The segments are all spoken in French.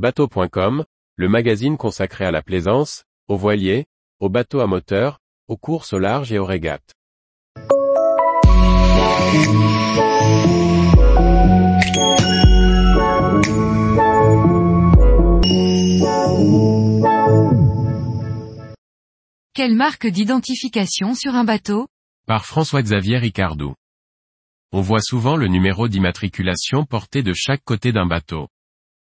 Bateau.com, le magazine consacré à la plaisance, aux voiliers, aux bateaux à moteur, aux courses au large et aux régates. Quelle marque d'identification sur un bateau? Par François-Xavier Ricardou. On voit souvent le numéro d'immatriculation porté de chaque côté d'un bateau.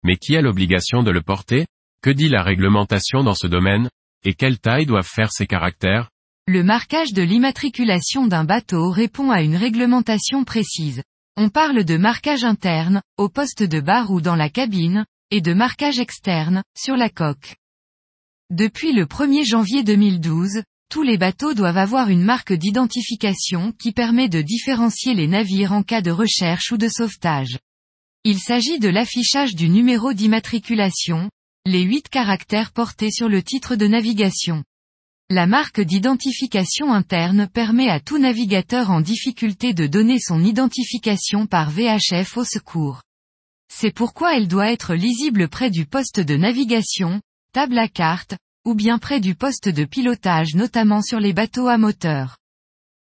Mais qui a l'obligation de le porter? Que dit la réglementation dans ce domaine? Et quelle taille doivent faire ces caractères? Le marquage de l'immatriculation d'un bateau répond à une réglementation précise. On parle de marquage interne, au poste de barre ou dans la cabine, et de marquage externe, sur la coque. Depuis le 1er janvier 2012, tous les bateaux doivent avoir une marque d'identification qui permet de différencier les navires en cas de recherche ou de sauvetage. Il s'agit de l'affichage du numéro d'immatriculation, les huit caractères portés sur le titre de navigation. La marque d'identification interne permet à tout navigateur en difficulté de donner son identification par VHF au secours. C'est pourquoi elle doit être lisible près du poste de navigation, table à carte, ou bien près du poste de pilotage notamment sur les bateaux à moteur.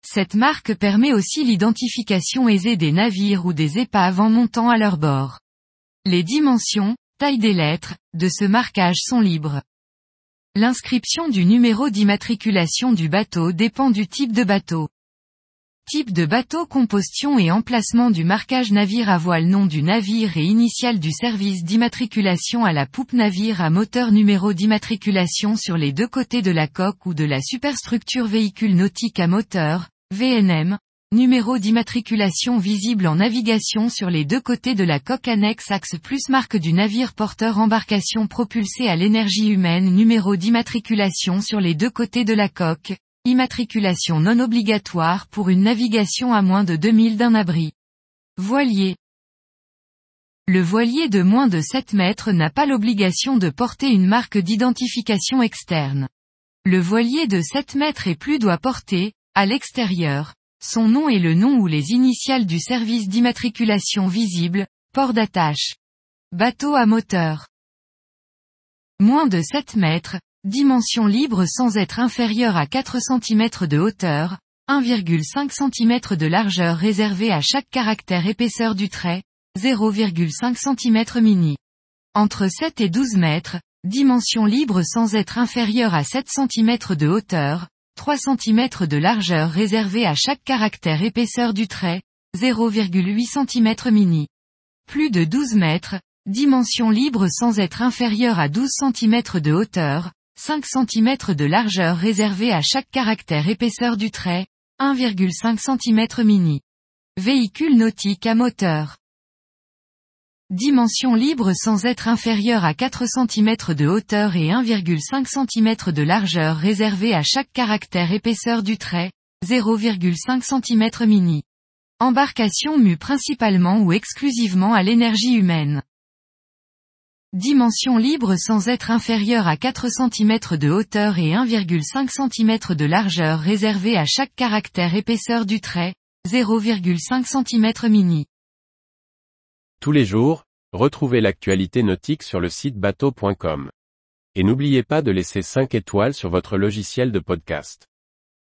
Cette marque permet aussi l'identification aisée des navires ou des épaves en montant à leur bord. Les dimensions, taille des lettres, de ce marquage sont libres. L'inscription du numéro d'immatriculation du bateau dépend du type de bateau. Type de bateau composition et emplacement du marquage navire à voile nom du navire et initial du service d'immatriculation à la poupe navire à moteur numéro d'immatriculation sur les deux côtés de la coque ou de la superstructure véhicule nautique à moteur, VNM, numéro d'immatriculation visible en navigation sur les deux côtés de la coque annexe axe plus marque du navire porteur embarcation propulsée à l'énergie humaine numéro d'immatriculation sur les deux côtés de la coque, Immatriculation non obligatoire pour une navigation à moins de 2000 d'un abri. Voilier. Le voilier de moins de 7 mètres n'a pas l'obligation de porter une marque d'identification externe. Le voilier de 7 mètres et plus doit porter, à l'extérieur, son nom et le nom ou les initiales du service d'immatriculation visible, port d'attache. Bateau à moteur. Moins de 7 mètres, Dimension libre sans être inférieure à 4 cm de hauteur, 1,5 cm de largeur réservée à chaque caractère épaisseur du trait, 0,5 cm mini. Entre 7 et 12 mètres, dimension libre sans être inférieure à 7 cm de hauteur, 3 cm de largeur réservée à chaque caractère épaisseur du trait, 0,8 cm mini. Plus de 12 mètres, dimension libre sans être inférieure à 12 cm de hauteur, 5 cm de largeur réservée à chaque caractère épaisseur du trait, 1,5 cm mini. Véhicule nautique à moteur. Dimension libre sans être inférieure à 4 cm de hauteur et 1,5 cm de largeur réservée à chaque caractère épaisseur du trait, 0,5 cm mini. Embarcation mue principalement ou exclusivement à l'énergie humaine. Dimension libre sans être inférieure à 4 cm de hauteur et 1,5 cm de largeur réservée à chaque caractère épaisseur du trait, 0,5 cm mini. Tous les jours, retrouvez l'actualité nautique sur le site bateau.com. Et n'oubliez pas de laisser 5 étoiles sur votre logiciel de podcast.